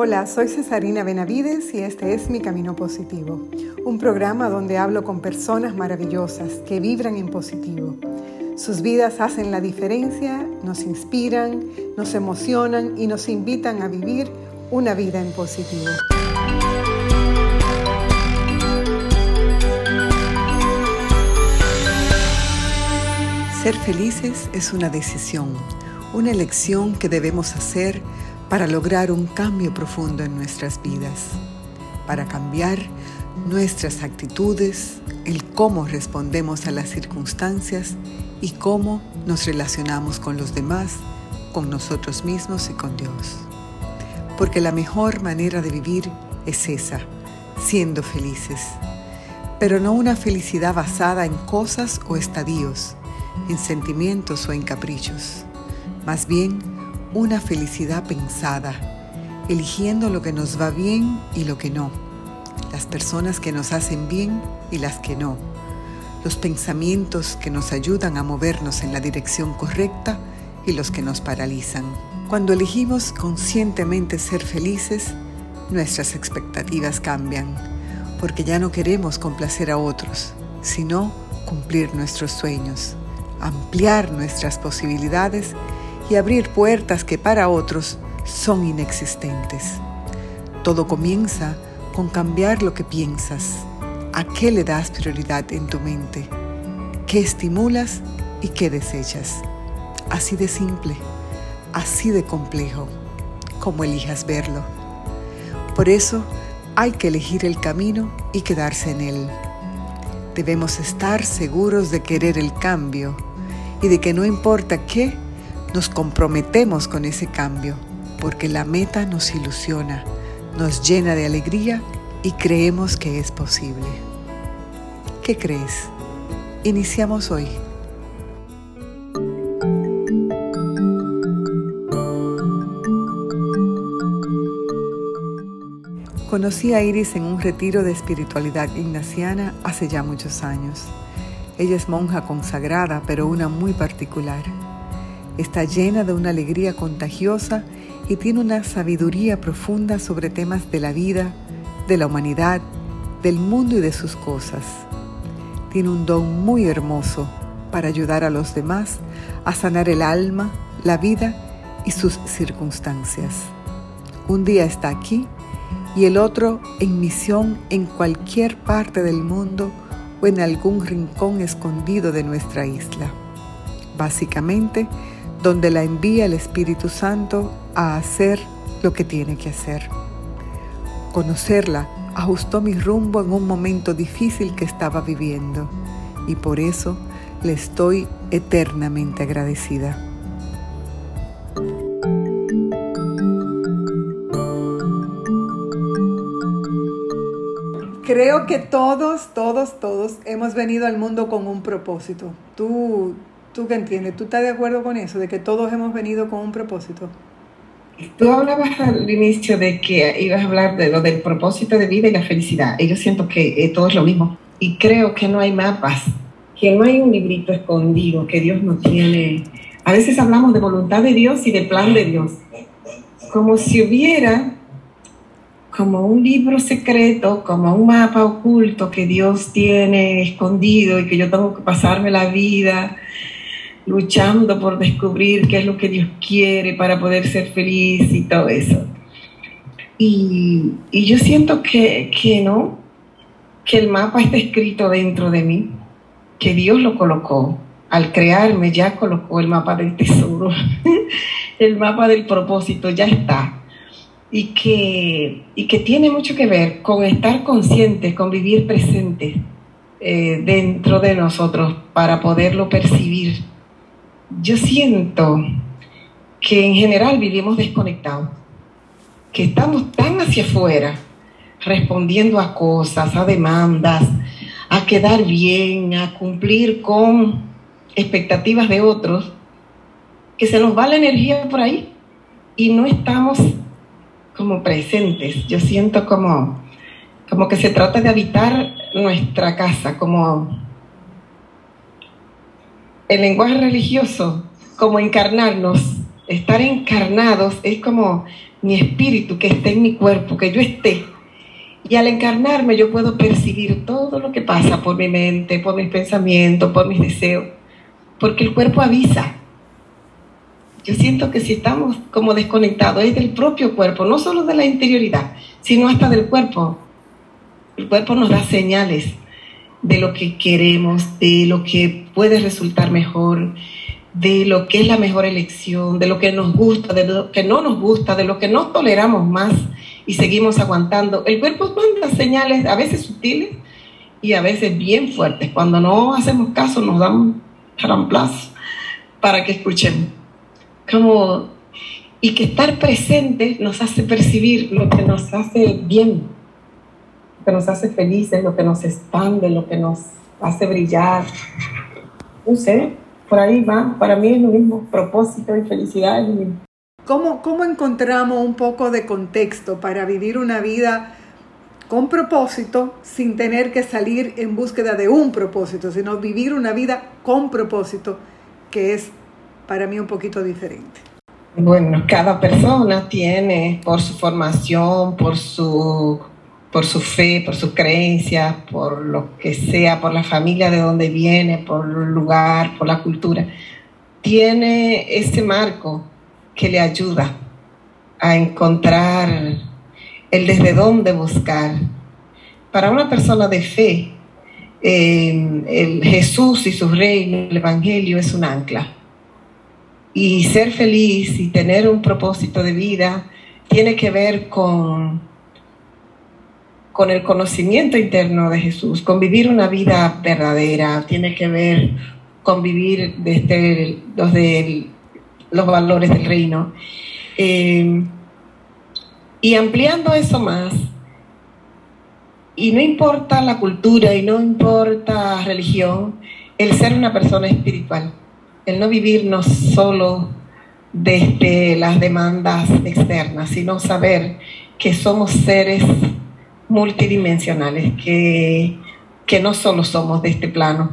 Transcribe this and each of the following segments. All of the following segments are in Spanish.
Hola, soy Cesarina Benavides y este es Mi Camino Positivo, un programa donde hablo con personas maravillosas que vibran en positivo. Sus vidas hacen la diferencia, nos inspiran, nos emocionan y nos invitan a vivir una vida en positivo. Ser felices es una decisión, una elección que debemos hacer para lograr un cambio profundo en nuestras vidas, para cambiar nuestras actitudes, el cómo respondemos a las circunstancias y cómo nos relacionamos con los demás, con nosotros mismos y con Dios. Porque la mejor manera de vivir es esa, siendo felices, pero no una felicidad basada en cosas o estadios, en sentimientos o en caprichos, más bien una felicidad pensada, eligiendo lo que nos va bien y lo que no, las personas que nos hacen bien y las que no, los pensamientos que nos ayudan a movernos en la dirección correcta y los que nos paralizan. Cuando elegimos conscientemente ser felices, nuestras expectativas cambian, porque ya no queremos complacer a otros, sino cumplir nuestros sueños, ampliar nuestras posibilidades y abrir puertas que para otros son inexistentes. Todo comienza con cambiar lo que piensas, a qué le das prioridad en tu mente, qué estimulas y qué desechas. Así de simple, así de complejo, como elijas verlo. Por eso hay que elegir el camino y quedarse en él. Debemos estar seguros de querer el cambio y de que no importa qué, nos comprometemos con ese cambio porque la meta nos ilusiona, nos llena de alegría y creemos que es posible. ¿Qué crees? Iniciamos hoy. Conocí a Iris en un retiro de espiritualidad ignaciana hace ya muchos años. Ella es monja consagrada, pero una muy particular. Está llena de una alegría contagiosa y tiene una sabiduría profunda sobre temas de la vida, de la humanidad, del mundo y de sus cosas. Tiene un don muy hermoso para ayudar a los demás a sanar el alma, la vida y sus circunstancias. Un día está aquí y el otro en misión en cualquier parte del mundo o en algún rincón escondido de nuestra isla. Básicamente, donde la envía el Espíritu Santo a hacer lo que tiene que hacer. Conocerla ajustó mi rumbo en un momento difícil que estaba viviendo y por eso le estoy eternamente agradecida. Creo que todos, todos, todos hemos venido al mundo con un propósito. Tú, ¿Tú qué entiendes? ¿Tú estás de acuerdo con eso, de que todos hemos venido con un propósito? Tú hablabas al inicio de que ibas a hablar de lo del propósito de vida y la felicidad. Y yo siento que eh, todo es lo mismo. Y creo que no hay mapas, que no hay un librito escondido, que Dios no tiene. A veces hablamos de voluntad de Dios y de plan de Dios. Como si hubiera como un libro secreto, como un mapa oculto que Dios tiene escondido y que yo tengo que pasarme la vida luchando por descubrir qué es lo que Dios quiere para poder ser feliz y todo eso. Y, yo siento que, que no, que el mapa está escrito dentro de mí, que Dios lo colocó. Al crearme ya colocó el mapa del tesoro, el mapa del propósito, ya está. Y que, y que tiene mucho que ver con estar conscientes, con vivir presentes eh, dentro de nosotros para poderlo percibir yo siento que en general vivimos desconectados, que estamos tan hacia afuera, respondiendo a cosas, a demandas, a quedar bien, a cumplir con expectativas de otros, que se nos va la energía por ahí y no estamos como presentes. Yo siento como, como que se trata de habitar nuestra casa, como el lenguaje religioso como encarnarnos Estar encarnados es como mi espíritu que esté en mi cuerpo, que yo esté. Y al encarnarme yo puedo percibir todo lo que pasa por mi mente, por mis pensamientos, por mis deseos, porque el cuerpo avisa. Yo siento que si estamos como desconectados es del propio cuerpo, no solo de la interioridad, sino hasta del cuerpo. El cuerpo nos da señales de lo que queremos, de lo que puede resultar mejor, de lo que es la mejor elección, de lo que nos gusta, de lo que no nos gusta, de lo que no toleramos más y seguimos aguantando. El cuerpo manda señales a veces sutiles y a veces bien fuertes. Cuando no hacemos caso nos dan un reemplazo para que escuchemos. Como, y que estar presente nos hace percibir lo que nos hace bien, que nos hace felices, lo que nos expande, lo que nos hace brillar. No sé, por ahí va, para mí es lo mismo, propósito y felicidad es lo mismo. ¿Cómo, ¿Cómo encontramos un poco de contexto para vivir una vida con propósito sin tener que salir en búsqueda de un propósito, sino vivir una vida con propósito, que es para mí un poquito diferente? Bueno, cada persona tiene por su formación, por su por su fe, por sus creencias, por lo que sea, por la familia de donde viene, por el lugar, por la cultura, tiene ese marco que le ayuda a encontrar el desde dónde buscar. Para una persona de fe, eh, el Jesús y su reino, el Evangelio es un ancla. Y ser feliz y tener un propósito de vida tiene que ver con con el conocimiento interno de Jesús, con vivir una vida verdadera, tiene que ver con vivir desde los, de, los valores del reino. Eh, y ampliando eso más, y no importa la cultura y no importa religión, el ser una persona espiritual, el no vivir no solo desde las demandas externas, sino saber que somos seres multidimensionales, que, que no solo somos de este plano,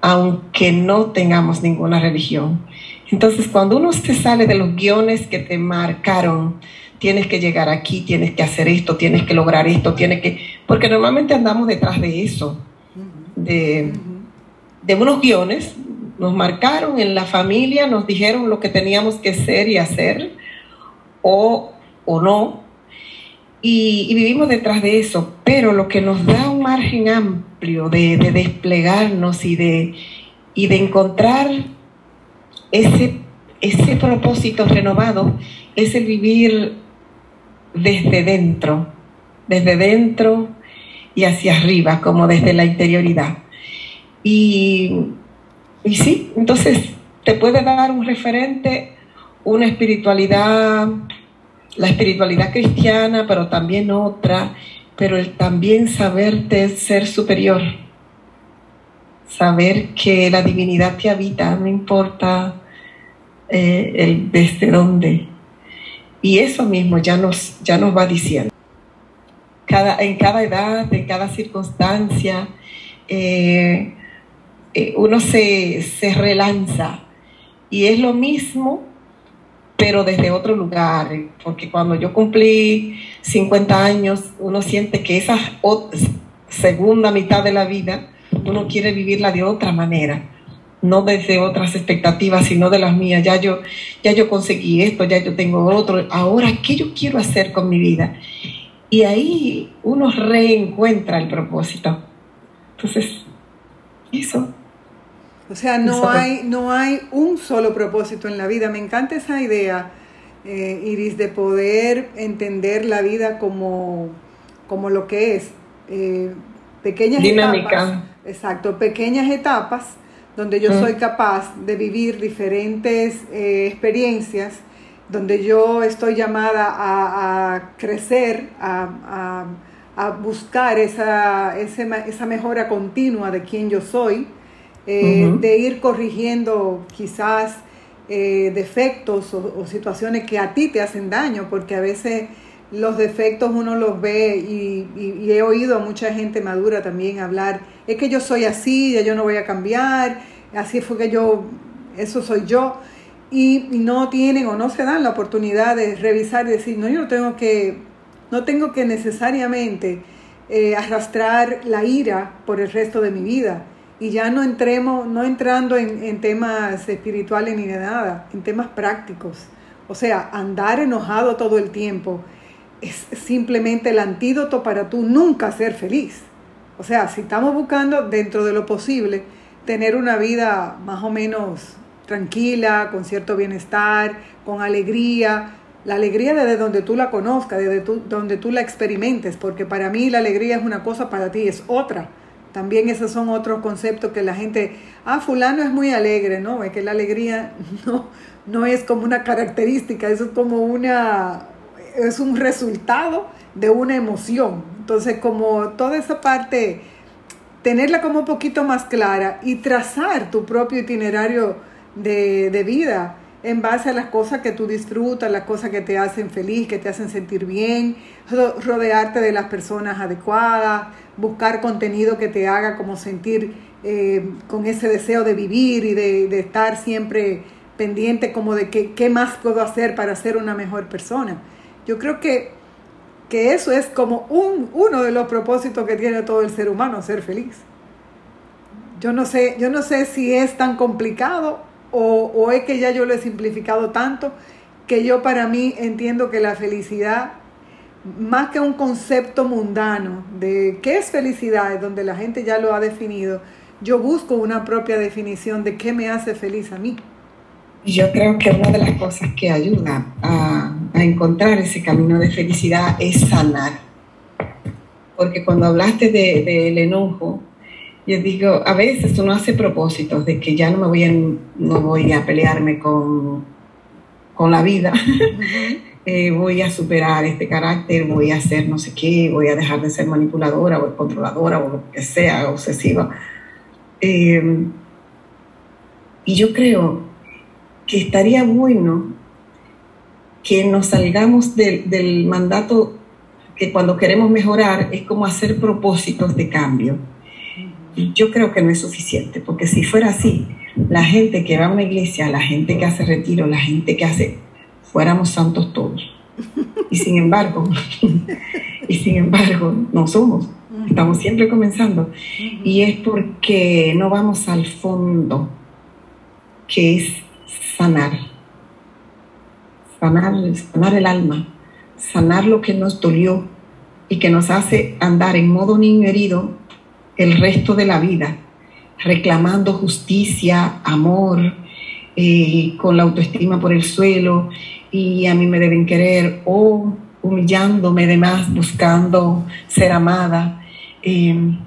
aunque no tengamos ninguna religión. Entonces, cuando uno se sale de los guiones que te marcaron, tienes que llegar aquí, tienes que hacer esto, tienes que lograr esto, tienes que... Porque normalmente andamos detrás de eso, de, de unos guiones, nos marcaron en la familia, nos dijeron lo que teníamos que ser y hacer, o, o no, y, vivimos detrás de eso, pero lo que nos da un margen amplio de, desplegarnos y de, y de encontrar ese, ese propósito renovado es el vivir desde dentro, desde dentro y hacia arriba, como desde la interioridad. Y, y sí, entonces te puede dar un referente, una espiritualidad la espiritualidad cristiana, pero también otra, pero el también saberte ser superior, saber que la divinidad te habita, no importa eh, el desde dónde. Y eso mismo ya nos, ya nos va diciendo. Cada, en cada edad, en cada circunstancia, eh, eh, uno se, se relanza. Y es lo mismo pero desde otro lugar, porque cuando yo cumplí 50 años, uno siente que esa segunda mitad de la vida, uno quiere vivirla de otra manera, no desde otras expectativas, sino de las mías. Ya yo, ya yo conseguí esto, ya yo tengo otro, ahora, ¿qué yo quiero hacer con mi vida? Y ahí uno reencuentra el propósito. Entonces, eso. O sea, no hay, no hay un solo propósito en la vida. Me encanta esa idea, eh, Iris, de poder entender la vida como, como lo que es. Eh, pequeñas etapas. Exacto, pequeñas etapas donde yo mm. soy capaz de vivir diferentes eh, experiencias, donde yo estoy llamada a, crecer, a, buscar esa, esa mejora continua de quien yo soy eh, de ir corrigiendo quizás eh, defectos o, situaciones que a ti te hacen daño, porque a veces los defectos uno los ve y, he oído a mucha gente madura también hablar, es que yo soy así, ya yo no voy a cambiar, así fue que yo, eso soy yo. y no tienen o no se dan la oportunidad de revisar y decir, no, yo no tengo que, no tengo que necesariamente eh, arrastrar la ira por el resto de mi vida. Y ya no entremos, no entrando en, temas espirituales ni de nada, en temas prácticos. O sea, andar enojado todo el tiempo es simplemente el antídoto para tú nunca ser feliz. O sea, si estamos buscando dentro de lo posible tener una vida más o menos tranquila, con cierto bienestar, con alegría, la alegría desde donde tú la conozcas, desde donde tú la experimentes, porque para mí la alegría es una cosa, para ti es otra. También esos son otros conceptos que la gente, ah, fulano es muy alegre, ¿no? Es que la alegría no, no es como una característica, eso es como una, es un resultado de una emoción. Entonces, como toda esa parte, tenerla como un poquito más clara y trazar tu propio itinerario de, de vida en base a las cosas que tú disfrutas, las cosas que te hacen feliz, que te hacen sentir bien, rodearte de las personas adecuadas, buscar contenido que te haga como sentir eh, con ese deseo de vivir y de, estar siempre pendiente como de que, qué más puedo hacer para ser una mejor persona. Yo creo que, que eso es como un, uno de los propósitos que tiene todo el ser humano, ser feliz. Yo no sé, yo no sé si es tan complicado o, es que ya yo lo he simplificado tanto que yo para mí entiendo que la felicidad, más que un concepto mundano de qué es felicidad, donde la gente ya lo ha definido, yo busco una propia definición de qué me hace feliz a mí. Yo creo que una de las cosas que ayuda a, encontrar ese camino de felicidad es sanar. Porque cuando hablaste del de, enojo, yo digo, a veces uno hace propósitos de que ya no me voy a, no voy a pelearme con, con la vida, eh, voy a superar este carácter, voy a hacer no sé qué, voy a dejar de ser manipuladora o controladora o lo que sea, obsesiva. Eh, y yo creo que estaría bueno que nos salgamos del, del mandato que cuando queremos mejorar es como hacer propósitos de cambio yo creo que no es suficiente, porque si fuera así, la gente que va a una iglesia, la gente que hace retiro, la gente que hace, fuéramos santos todos. Y sin embargo, y sin embargo, no somos. Estamos siempre comenzando. Y es porque no vamos al fondo, que es sanar. Sanar, sanar el alma, sanar lo que nos dolió y que nos hace andar en modo niño herido el resto de la vida, reclamando justicia, amor, eh, con la autoestima por el suelo y a mí me deben querer o humillándome de más, buscando ser amada. Em,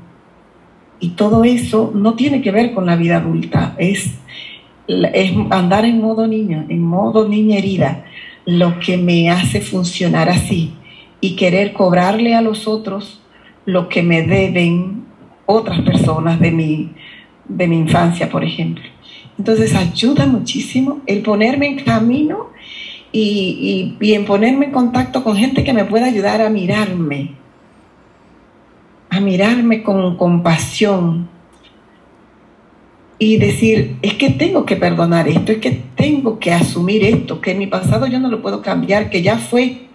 y todo eso no tiene que ver con la vida adulta, es, es andar en modo niña, en modo niña herida, lo que me hace funcionar así y querer cobrarle a los otros lo que me deben otras personas de mi, de mi infancia, por ejemplo. Entonces ayuda muchísimo el ponerme en camino y, y, en ponerme en contacto con gente que me pueda ayudar a mirarme, a mirarme con compasión y decir, es que tengo que perdonar esto, es que tengo que asumir esto, que mi pasado yo no lo puedo cambiar, que ya fue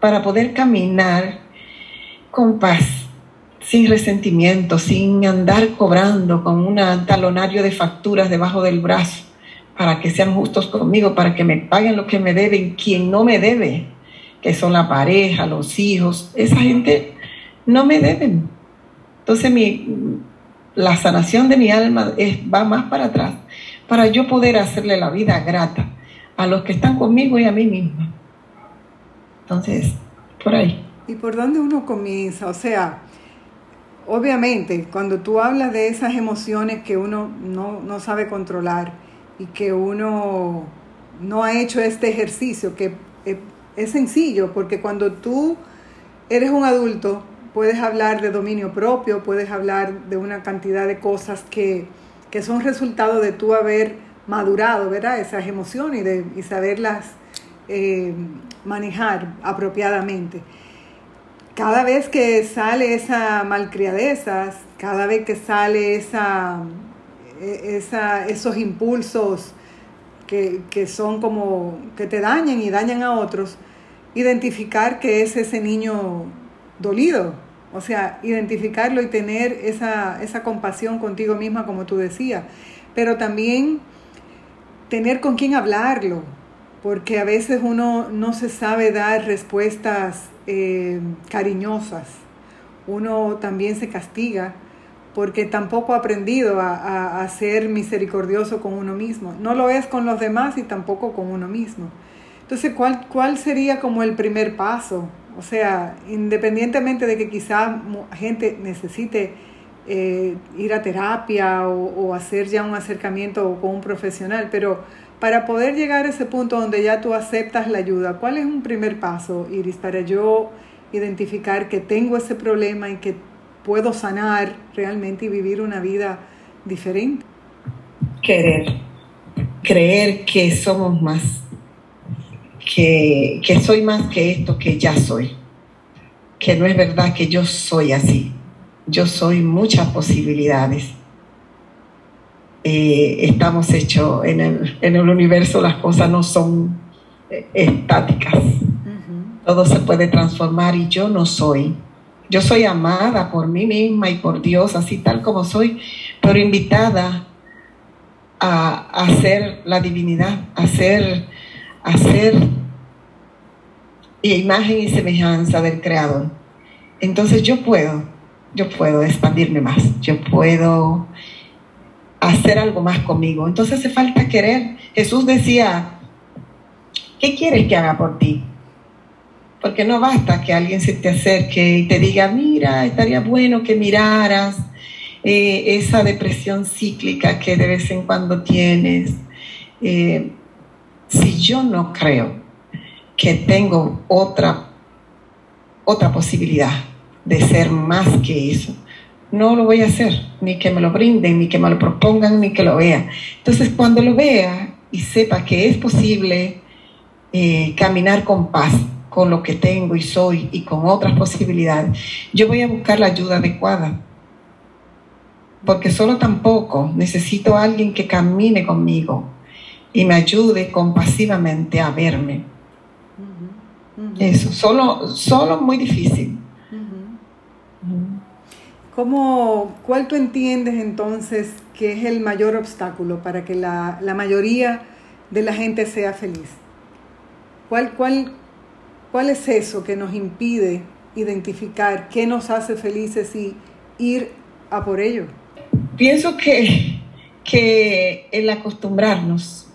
para poder caminar con paz sin resentimiento, sin andar cobrando con un talonario de facturas debajo del brazo, para que sean justos conmigo, para que me paguen lo que me deben, quien no me debe, que son la pareja, los hijos, esa gente no me deben. Entonces mi, la sanación de mi alma es, va más para atrás, para yo poder hacerle la vida grata a los que están conmigo y a mí misma. Entonces, por ahí. ¿Y por dónde uno comienza? O sea, obviamente, cuando tú hablas de esas emociones que uno no, sabe controlar y que uno no ha hecho este ejercicio, que es sencillo, porque cuando tú eres un adulto, puedes hablar de dominio propio, puedes hablar de una cantidad de cosas que, son resultado de tú haber madurado, ¿verdad? Esas emociones y, de, y saberlas eh, manejar apropiadamente cada vez que sale esa malcriadeza, cada vez que sale esa, esa, esos impulsos que, que son como que te dañan y dañan a otros, identificar que es ese niño dolido, o sea, identificarlo y tener esa, esa compasión contigo misma, como tú decías, pero también tener con quién hablarlo, porque a veces uno no se sabe dar respuestas eh, cariñosas, uno también se castiga porque tampoco ha aprendido a, a, ser misericordioso con uno mismo. No lo es con los demás y tampoco con uno mismo. Entonces, ¿cuál, cuál sería como el primer paso? O sea, independientemente de que quizá gente necesite eh, ir a terapia o, hacer ya un acercamiento con un profesional, pero para poder llegar a ese punto donde ya tú aceptas la ayuda, ¿cuál es un primer paso, Iris, para yo identificar que tengo ese problema y que puedo sanar realmente y vivir una vida diferente? Querer, creer que somos más, que, que soy más que esto que ya soy, que no es verdad que yo soy así, yo soy muchas posibilidades. Eh, estamos hechos en el, en el, universo, las cosas no son eh, estáticas. Todo se puede transformar y yo no soy. Yo soy amada por mí misma y por Dios, así tal como soy, pero invitada a, a ser la divinidad, a ser, a ser imagen y semejanza del Creador. Entonces yo puedo yo puedo expandirme más, yo puedo hacer algo más conmigo. Entonces hace falta querer. Jesús decía, ¿qué quieres que haga por ti? Porque no basta que alguien se te acerque y te diga, mira, estaría bueno que miraras eh, esa depresión cíclica que de vez en cuando tienes. Eh, si yo no creo que tengo otra, otra posibilidad, de ser más que eso. No lo voy a hacer, ni que me lo brinden, ni que me lo propongan, ni que lo vea. Entonces, cuando lo vea y sepa que es posible eh, caminar con paz, con lo que tengo y soy y con otras posibilidades, yo voy a buscar la ayuda adecuada. Porque solo tampoco necesito a alguien que camine conmigo y me ayude compasivamente a verme. Eso, solo, solo muy difícil. ¿Cómo, ¿Cuál tú entiendes entonces que es el mayor obstáculo para que la, la mayoría de la gente sea feliz? ¿Cuál, cuál, ¿Cuál es eso que nos impide identificar qué nos hace felices y ir a por ello? Pienso que, que el acostumbrarnos,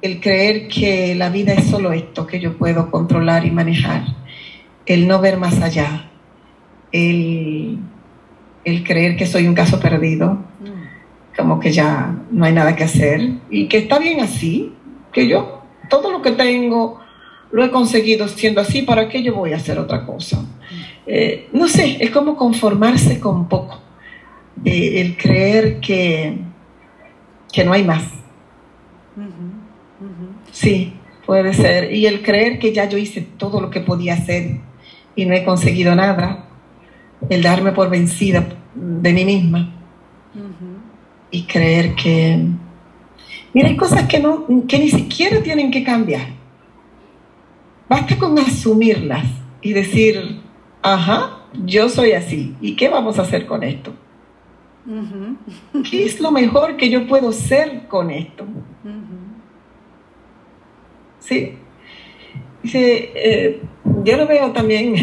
el creer que la vida es solo esto que yo puedo controlar y manejar, el no ver más allá, el el creer que soy un caso perdido, como que ya no hay nada que hacer y que está bien así, que yo todo lo que tengo lo he conseguido siendo así, ¿para qué yo voy a hacer otra cosa? Eh, no sé, es como conformarse con poco, eh, el creer que, que no hay más. Sí, puede ser. Y el creer que ya yo hice todo lo que podía hacer y no he conseguido nada el darme por vencida de mí misma y creer que, mira, hay cosas que, no, que ni siquiera tienen que cambiar. Basta con asumirlas y decir, ajá, yo soy así, ¿y qué vamos a hacer con esto? ¿Qué es lo mejor que yo puedo ser con esto? Sí. Dice, eh, yo lo veo también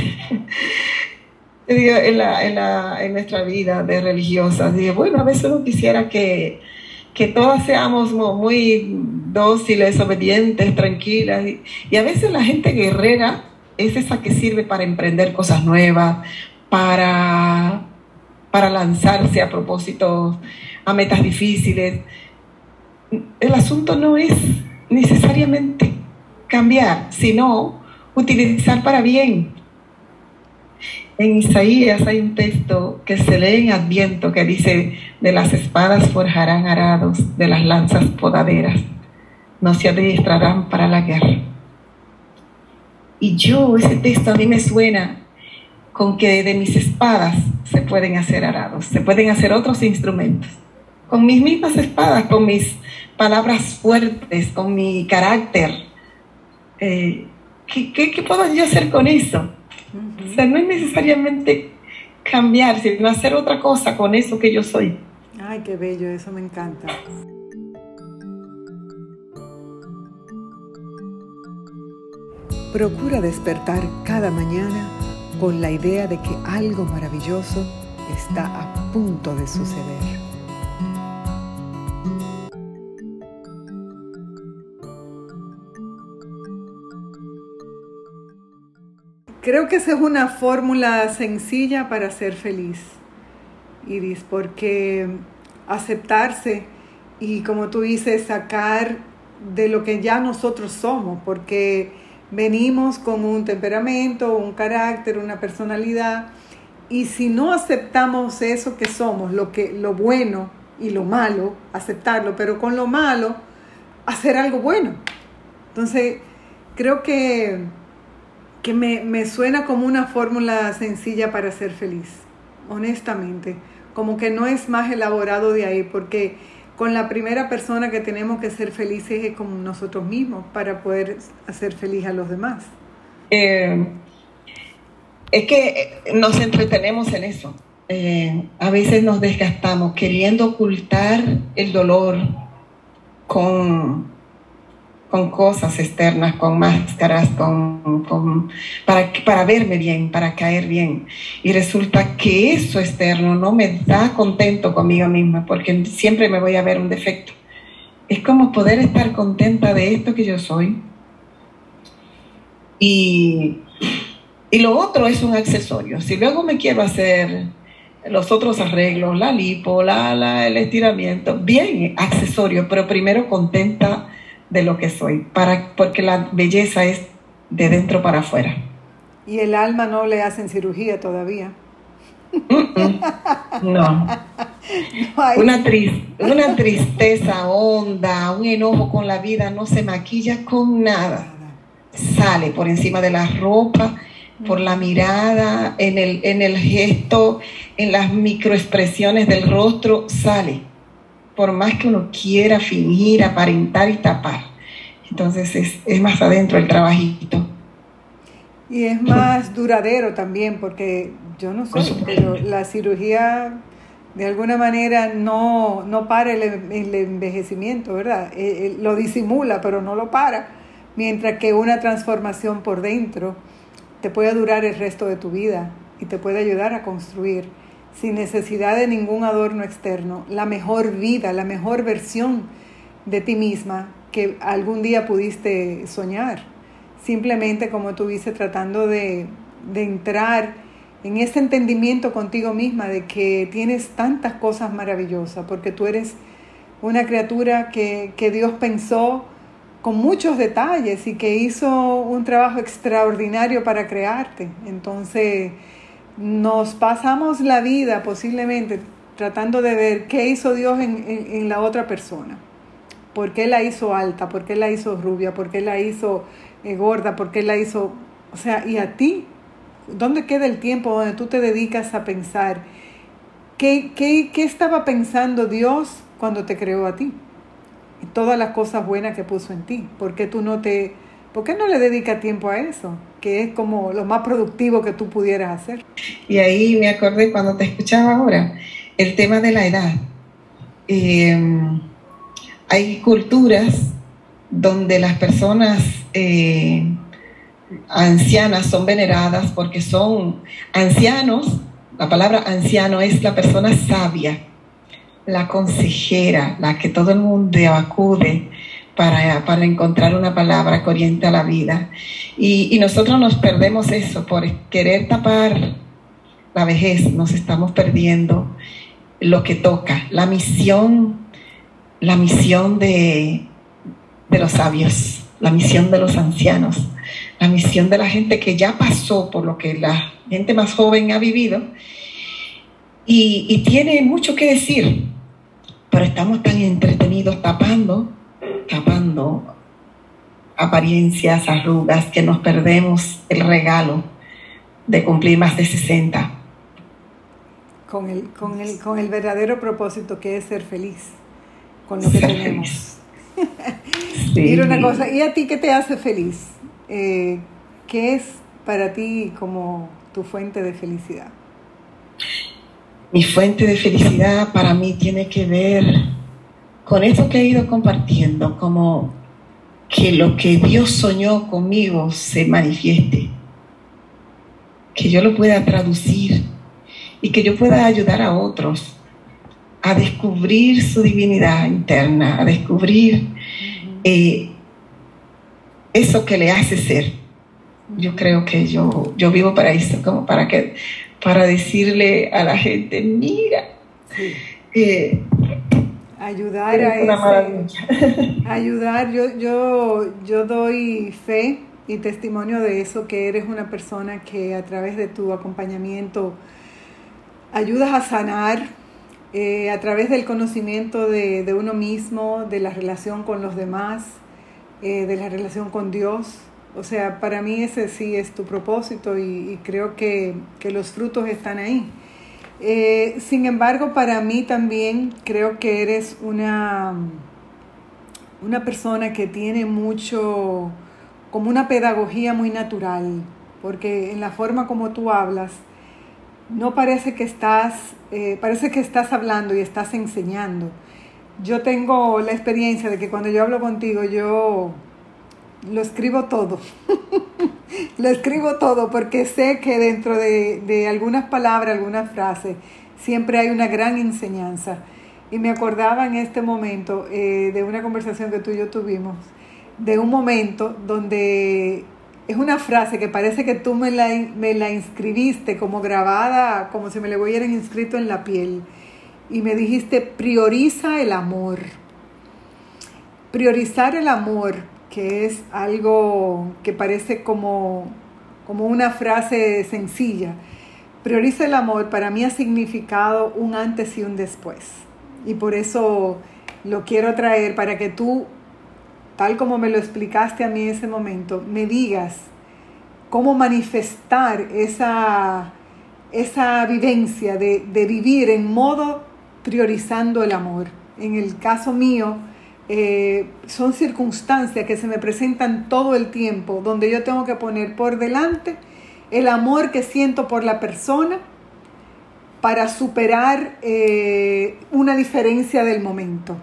en, la, en, la, en, nuestra vida de religiosas. Dije, bueno, a veces uno quisiera que, que todas seamos muy dóciles, obedientes, tranquilas. Y, y, a veces la gente guerrera es esa que sirve para emprender cosas nuevas, para, para lanzarse a propósito a metas difíciles. El asunto no es necesariamente cambiar, sino utilizar para bien en Isaías hay un texto que se lee en Adviento que dice, de las espadas forjarán arados, de las lanzas podaderas, no se adiestrarán para la guerra. Y yo, ese texto a mí me suena con que de mis espadas se pueden hacer arados, se pueden hacer otros instrumentos. Con mis mismas espadas, con mis palabras fuertes con mi carácter. Eh, ¿qué, puedo yo hacer con eso? O sea, no es necesariamente cambiar, sino hacer otra cosa con eso que yo soy. Ay, qué bello, eso me encanta. Procura despertar cada mañana con la idea de que algo maravilloso está a punto de suceder. Creo que esa es una fórmula sencilla para ser feliz, Iris, porque aceptarse y como tú dices, sacar de lo que ya nosotros somos, porque venimos con un temperamento, un carácter, una personalidad, y si no aceptamos eso que somos, lo, que, lo bueno y lo malo, aceptarlo, pero con lo malo, hacer algo bueno. Entonces, creo que, que me, me suena como una fórmula sencilla para ser feliz, honestamente. Como que no es más elaborado de ahí, porque con la primera persona que tenemos que ser felices es con nosotros mismos para poder hacer feliz a los demás. Eh, es que nos entretenemos en eso. Eh, a veces nos desgastamos queriendo ocultar el dolor con, con cosas externas, con máscaras, con, para, para verme bien, para caer bien. Y resulta que eso externo no me da contento conmigo misma, porque siempre me voy a ver un defecto. Es como poder estar contenta de esto que yo soy. Y, y lo otro es un accesorio. Si luego me quiero hacer los otros arreglos, la lipo, el estiramiento, bien, accesorio, pero primero contenta de lo que soy, para, porque la belleza es de dentro para afuera. ¿Y el alma no le hacen cirugía todavía? No. Una, una tristeza honda, un enojo con la vida no se maquilla con nada. Sale por encima de la ropa, por la mirada, en el, en el gesto, en las microexpresiones del rostro, sale por más que uno quiera fingir, aparentar y tapar. Entonces es, más adentro el trabajito. Y es más duradero también, porque yo no sé, pero la cirugía de alguna manera no, no para el, el, envejecimiento, ¿verdad? Eh, eh, lo disimula, pero no lo para. Mientras que una transformación por dentro te puede durar el resto de tu vida y te puede ayudar a construir sin necesidad de ningún adorno externo, la mejor vida, la mejor versión de ti misma que algún día pudiste soñar. Simplemente, como tú dices, tratando de, entrar en ese entendimiento contigo misma de que tienes tantas cosas maravillosas, porque tú eres una criatura que, que Dios pensó con muchos detalles y que hizo un trabajo extraordinario para crearte. Entonces, nos pasamos la vida posiblemente tratando de ver qué hizo Dios en, la otra persona. ¿Por qué la hizo alta? ¿Por qué la hizo rubia? ¿Por qué la hizo eh, gorda? ¿Por qué la hizo... O sea, ¿y a ti? ¿Dónde queda el tiempo donde tú te dedicas a pensar? ¿Qué, qué, qué estaba pensando Dios cuando te creó a ti? Y todas las cosas buenas que puso en ti. ¿Por qué tú no te ¿Por qué no le dedica tiempo a eso? Que es como lo más productivo que tú pudieras hacer. Y ahí me acordé cuando te escuchaba ahora, el tema de la edad. Em, hay culturas donde las personas eh, ancianas son veneradas porque son ancianos. La palabra anciano es la persona sabia, la consejera, la que todo el mundo acude para, encontrar una palabra que oriente a la vida. Y, nosotros nos perdemos eso por querer tapar la vejez, nos estamos perdiendo lo que toca, la misión, la misión de, de los sabios, la misión de los ancianos, la misión de la gente que ya pasó por lo que la gente más joven ha vivido y tiene mucho que decir, pero estamos tan entretenidos tapando tapando apariencias, arrugas, que nos perdemos el regalo de cumplir más de 60. Con el, con el, con el verdadero propósito que es ser feliz con lo que tenemos. Mira una cosa, ¿y a ti qué te hace feliz? Eh, ¿Qué es para ti como tu fuente de felicidad? Mi fuente de felicidad para mí tiene que ver con eso que he ido compartiendo, como que lo que Dios soñó conmigo se manifieste, que yo lo pueda traducir y que yo pueda ayudar a otros a descubrir su divinidad interna, a descubrir eh, eso que le hace ser. Yo creo que yo, yo vivo para eso, como para que para decirle a la gente, mira, eh, ayudar a ese, ayudar, yo, yo, yo doy fe y testimonio de eso, que eres una persona que a través de tu acompañamiento ayudas a sanar eh, a través del conocimiento de, uno mismo, de la relación con los demás, eh, de la relación con Dios. O sea, para mí ese sí es tu propósito y, creo que, los frutos están ahí. Eh, sin embargo, para mí también creo que eres una, una persona que tiene mucho, como una pedagogía muy natural, porque en la forma como tú hablas, no parece que estás, eh, parece que estás hablando y estás enseñando. Yo tengo la experiencia de que cuando yo hablo contigo, yo lo escribo todo. lo escribo todo porque sé que dentro de, algunas palabras, algunas frases, siempre hay una gran enseñanza. Y me acordaba en este momento eh, de una conversación que tú y yo tuvimos, de un momento donde es una frase que parece que tú me la, me la inscribiste como grabada, como si me le hubieran inscrito en la piel. Y me dijiste, prioriza el amor. Priorizar el amor, que es algo que parece como, como una frase sencilla. Prioriza el amor para mí ha significado un antes y un después. Y por eso lo quiero traer para que tú tal como me lo explicaste a mí ese momento, me digas cómo manifestar esa, esa vivencia de, vivir en modo priorizando el amor. En el caso mío, eh, son circunstancias que se me presentan todo el tiempo, donde yo tengo que poner por delante el amor que siento por la persona para superar eh, una diferencia del momento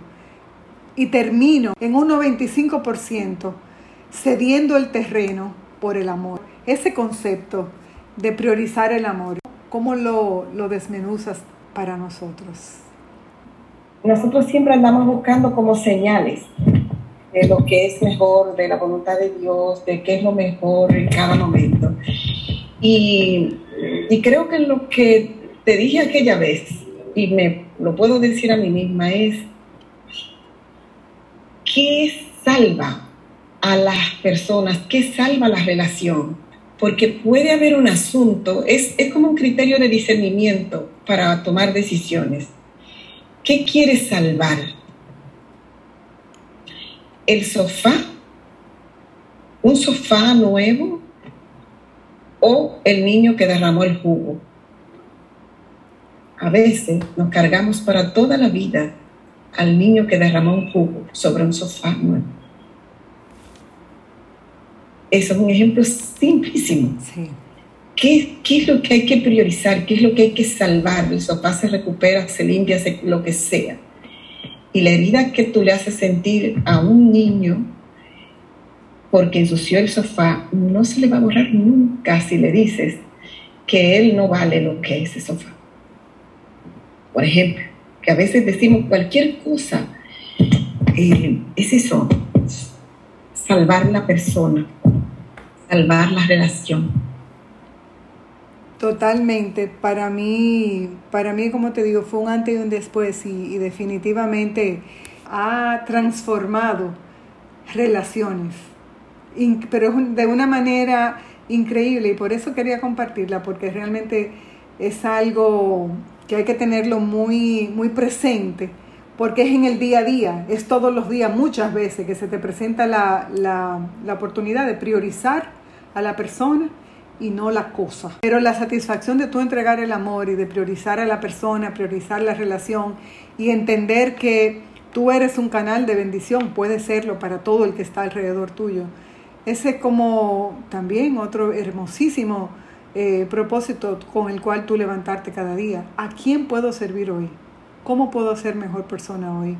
y termino en un 95% cediendo el terreno por el amor. Ese concepto de priorizar el amor, ¿cómo lo, lo desmenuzas para nosotros? Nosotros siempre andamos buscando como señales de lo que es mejor, de la voluntad de Dios, de qué es lo mejor en cada momento. Y, y creo que lo que te dije aquella vez, y me lo puedo decir a mí misma, es ¿qué salva a las personas? ¿Qué salva la relación? Porque puede haber un asunto, es, es como un criterio de discernimiento para tomar decisiones. ¿Qué quiere salvar? ¿El sofá? ¿Un sofá nuevo? ¿O el niño que derramó el jugo? A veces nos cargamos para toda la vida al niño que derramó un jugo sobre un sofá nuevo. Eso es un ejemplo simplísimo. ¿Qué, ¿Qué, es lo que hay que priorizar? ¿Qué es lo que hay que salvar? El sofá se recupera, se limpia, lo que sea. Y la herida que tú le haces sentir a un niño porque ensució el sofá, no se le va a borrar nunca si le dices que él no vale lo que es ese sofá. Por ejemplo, a veces decimos cualquier cosa, eh, es eso, salvar la persona, salvar la relación. Totalmente, para mí, para mí, como te digo, fue un antes y un después y, definitivamente ha transformado relaciones, pero de una manera increíble y por eso quería compartirla, porque realmente es algo que hay que tenerlo muy, muy presente, porque es en el día a día, es todos los días, muchas veces que se te presenta la, la, oportunidad de priorizar a la persona y no la cosa. Pero la satisfacción de tú entregar el amor y de priorizar a la persona, priorizar la relación y entender que tú eres un canal de bendición, puede serlo para todo el que está alrededor tuyo. Ese es como también otro hermosísimo eh, propósito con el cual tú levantarte cada día. ¿A quién puedo servir hoy? ¿Cómo puedo ser mejor persona hoy?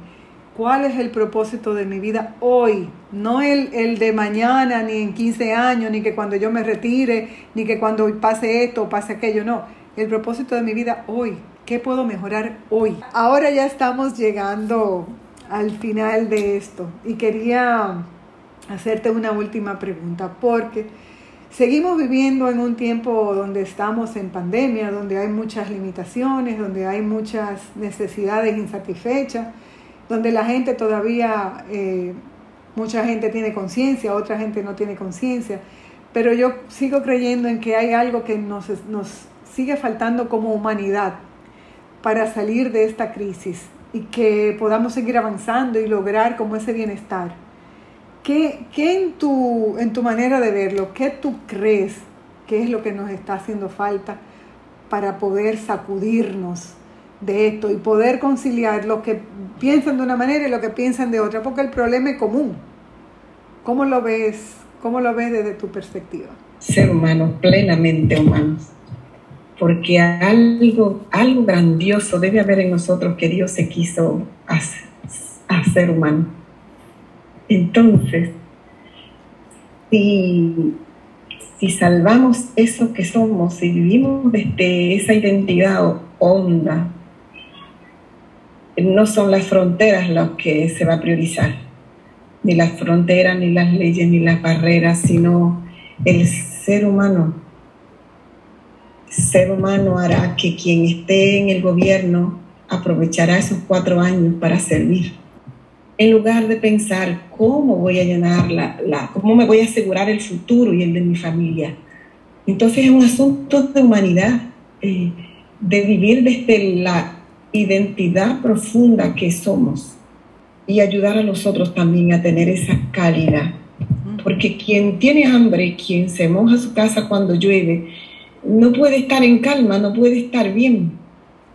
¿Cuál es el propósito de mi vida hoy? No el, el, de mañana, ni en 15 años, ni que cuando yo me retire, ni que cuando pase esto o pase aquello, no. El propósito de mi vida hoy. ¿Qué puedo mejorar hoy? Ahora ya estamos llegando al final de esto y quería hacerte una última pregunta porque seguimos viviendo en un tiempo donde estamos en pandemia, donde hay muchas limitaciones, donde hay muchas necesidades insatisfechas, donde la gente todavía, eh, mucha gente tiene conciencia, otra gente no tiene conciencia, pero yo sigo creyendo en que hay algo que nos, nos sigue faltando como humanidad para salir de esta crisis y que podamos seguir avanzando y lograr como ese bienestar. ¿Qué, qué en, tu, en tu manera de verlo, qué tú crees que es lo que nos está haciendo falta para poder sacudirnos de esto y poder conciliar lo que piensan de una manera y lo que piensan de otra? Porque el problema es común. ¿Cómo lo ves? ¿Cómo lo ves desde tu perspectiva? Ser humanos, plenamente humanos porque algo, algo grandioso debe haber en nosotros que Dios se quiso hacer, humano. Entonces, si, si salvamos eso que somos, si vivimos desde esa identidad honda, no son las fronteras las que se va a priorizar, ni las fronteras, ni las leyes, ni las barreras, sino el ser humano ser humano hará que quien esté en el gobierno aprovechará esos cuatro años para servir. En lugar de pensar cómo voy a llenar la, cómo me voy a asegurar el futuro y el de mi familia. Entonces es un asunto de humanidad, eh, de vivir desde la identidad profunda que somos y ayudar a los otros también a tener esa calidad. Porque quien tiene hambre, quien se moja su casa cuando llueve, no puede estar en calma, no puede estar bien.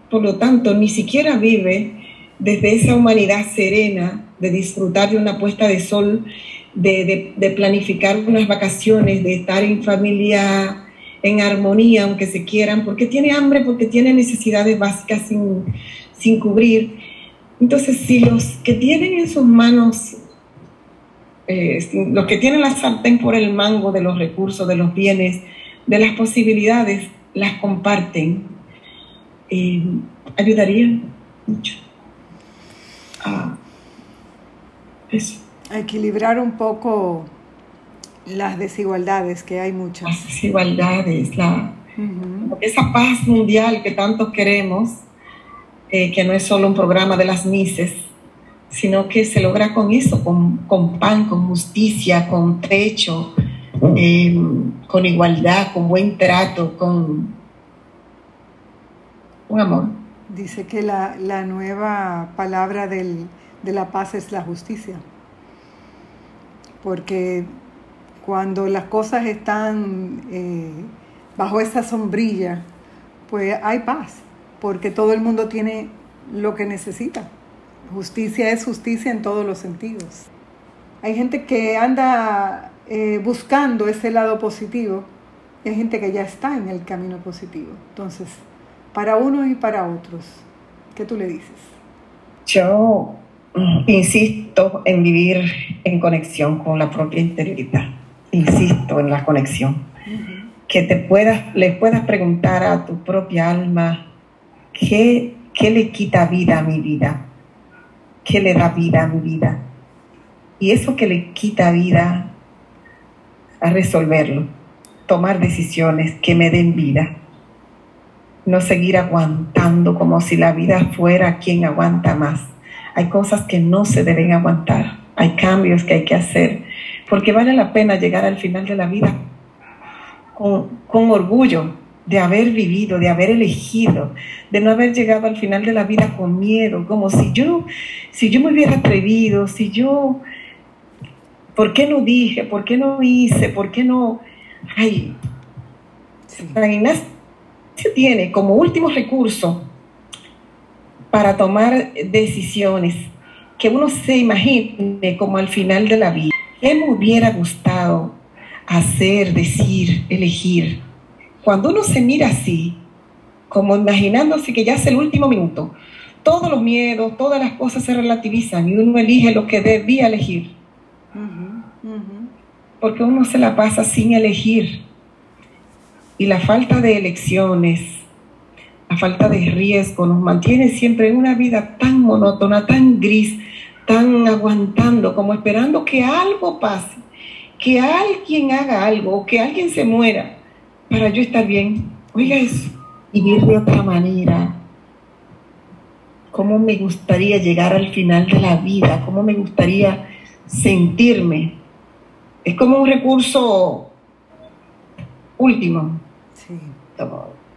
Por lo tanto, ni siquiera vive desde esa humanidad serena de disfrutar de una puesta de sol, de, planificar unas vacaciones, de estar en familia en armonía, aunque se quieran, porque tiene hambre, porque tiene necesidades básicas sin, sin cubrir. Entonces, si los que tienen en sus manos, eh, los que tienen la sartén por el mango de los recursos, de los bienes, de las posibilidades las comparten, eh, ayudaría mucho a eso. A equilibrar un poco las desigualdades, que hay muchas. Las desigualdades, la, esa paz mundial que tanto queremos, eh, que no es solo un programa de las Mises, sino que se logra con eso, con, con pan, con justicia, con techo, eh, con igualdad, con buen trato, con un amor. Dice que la, nueva palabra de la paz es la justicia, porque cuando las cosas están eh, bajo esa sombrilla, pues hay paz, porque todo el mundo tiene lo que necesita. Justicia es justicia en todos los sentidos. Hay gente que anda eh, buscando ese lado positivo, hay gente que ya está en el camino positivo. Entonces, para uno y para otros, ¿qué tú le dices? Yo insisto en vivir en conexión con la propia interioridad. Insisto en la conexión. Que te puedas, le puedas preguntar a tu propia alma qué, qué le quita vida a mi vida, qué le da vida a mi vida. Y eso que le quita vida a resolverlo, tomar decisiones que me den vida, no seguir aguantando como si la vida fuera quien aguanta más. Hay cosas que no se deben aguantar, hay cambios que hay que hacer, porque vale la pena llegar al final de la vida con, con orgullo de haber vivido, de haber elegido, de no haber llegado al final de la vida con miedo, como si yo, si yo me hubiera atrevido, si yo ¿Por qué no dije? ¿Por qué no hice? ¿Por qué no? Ay, San Ignacio tiene como último recurso para tomar decisiones que uno se imagine como al final de la vida. ¿Qué me hubiera gustado hacer, decir, elegir? Cuando uno se mira así, como imaginándose que ya es el último minuto, todos los miedos, todas las cosas se relativizan y uno elige lo que debía elegir. Porque uno se la pasa sin elegir. Y la falta de elecciones, la falta de riesgo nos mantiene siempre en una vida tan monótona, tan gris, tan aguantando, como esperando que algo pase, que alguien haga algo, que alguien se muera para yo estar bien. Oiga eso, vivir de otra manera. ¿Cómo me gustaría llegar al final de la vida? ¿Cómo me gustaría sentirme? Es como un recurso último. Sí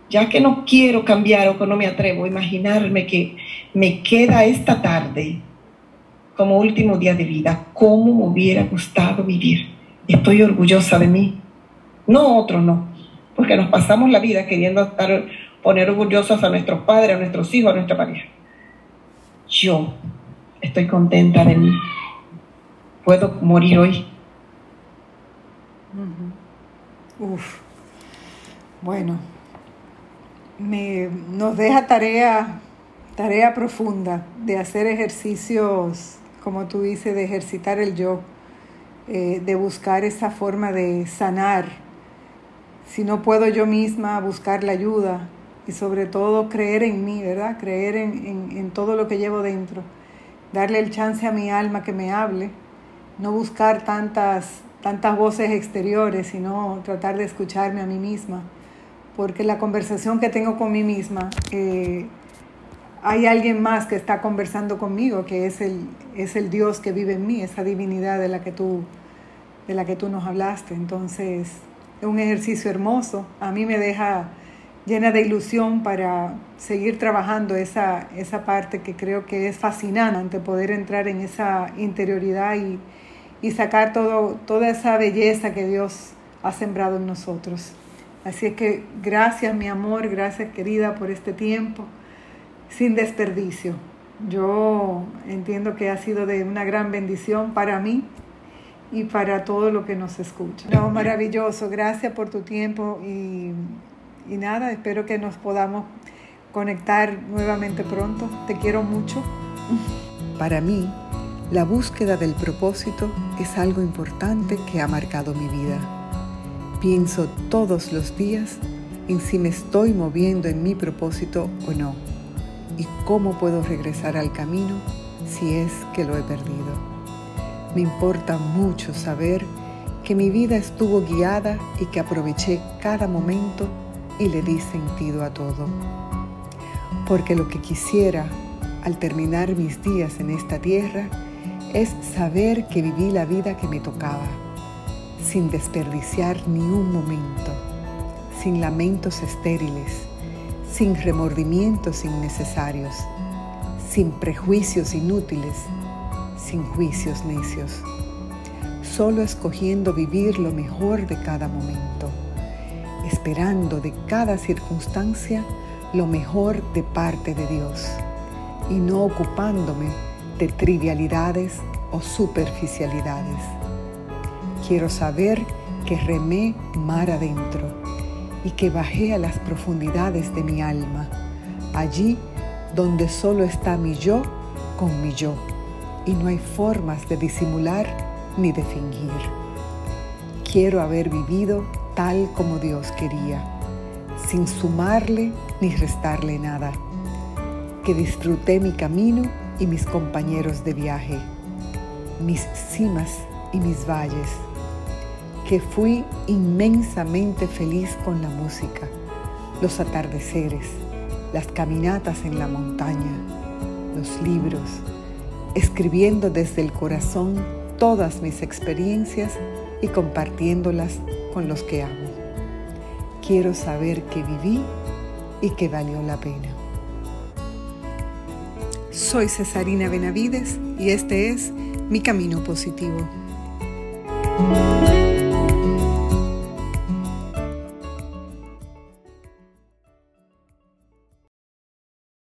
ya que no quiero cambiar o que no me atrevo a imaginarme que me queda esta tarde como último día de vida, cómo me hubiera gustado vivir. Estoy orgullosa de mí. No otro, no. Porque nos pasamos la vida queriendo estar, poner orgullosos a nuestros padres, a nuestros hijos, a nuestra pareja. Yo estoy contenta de mí. Puedo morir hoy. Uf. Bueno, me, nos deja tarea, tarea profunda de hacer ejercicios, como tú dices, de ejercitar el yo, eh, de buscar esa forma de sanar. Si no puedo yo misma buscar la ayuda y sobre todo creer en mí, ¿verdad? Creer en, en todo lo que llevo dentro. Darle el chance a mi alma que me hable. No buscar tantas, tantas voces exteriores, sino tratar de escucharme a mí misma porque la conversación que tengo con mí misma, eh, hay alguien más que está conversando conmigo, que es el, es el Dios que vive en mí, esa divinidad de la que tú, de la que tú nos hablaste. Entonces, es un ejercicio hermoso. A mí me deja llena de ilusión para seguir trabajando esa, esa parte que creo que es fascinante, poder entrar en esa interioridad y, y sacar todo, toda esa belleza que Dios ha sembrado en nosotros. Así es que gracias mi amor, gracias querida por este tiempo, sin desperdicio. Yo entiendo que ha sido de una gran bendición para mí y para todo lo que nos escucha. No, maravilloso, gracias por tu tiempo y, y nada, espero que nos podamos conectar nuevamente pronto. Te quiero mucho. Para mí, la búsqueda del propósito es algo importante que ha marcado mi vida. Pienso todos los días en si me estoy moviendo en mi propósito o no y cómo puedo regresar al camino si es que lo he perdido. Me importa mucho saber que mi vida estuvo guiada y que aproveché cada momento y le di sentido a todo. Porque lo que quisiera al terminar mis días en esta tierra es saber que viví la vida que me tocaba sin desperdiciar ni un momento, sin lamentos estériles, sin remordimientos innecesarios, sin prejuicios inútiles, sin juicios necios, solo escogiendo vivir lo mejor de cada momento, esperando de cada circunstancia lo mejor de parte de Dios y no ocupándome de trivialidades o superficialidades. Quiero saber que remé mar adentro y que bajé a las profundidades de mi alma, allí donde solo está mi yo con mi yo y no hay formas de disimular ni de fingir. Quiero haber vivido tal como Dios quería, sin sumarle ni restarle nada, que disfruté mi camino y mis compañeros de viaje, mis cimas y mis valles que fui inmensamente feliz con la música, los atardeceres, las caminatas en la montaña, los libros, escribiendo desde el corazón todas mis experiencias y compartiéndolas con los que amo. Quiero saber que viví y que valió la pena. Soy Cesarina Benavides y este es Mi Camino Positivo.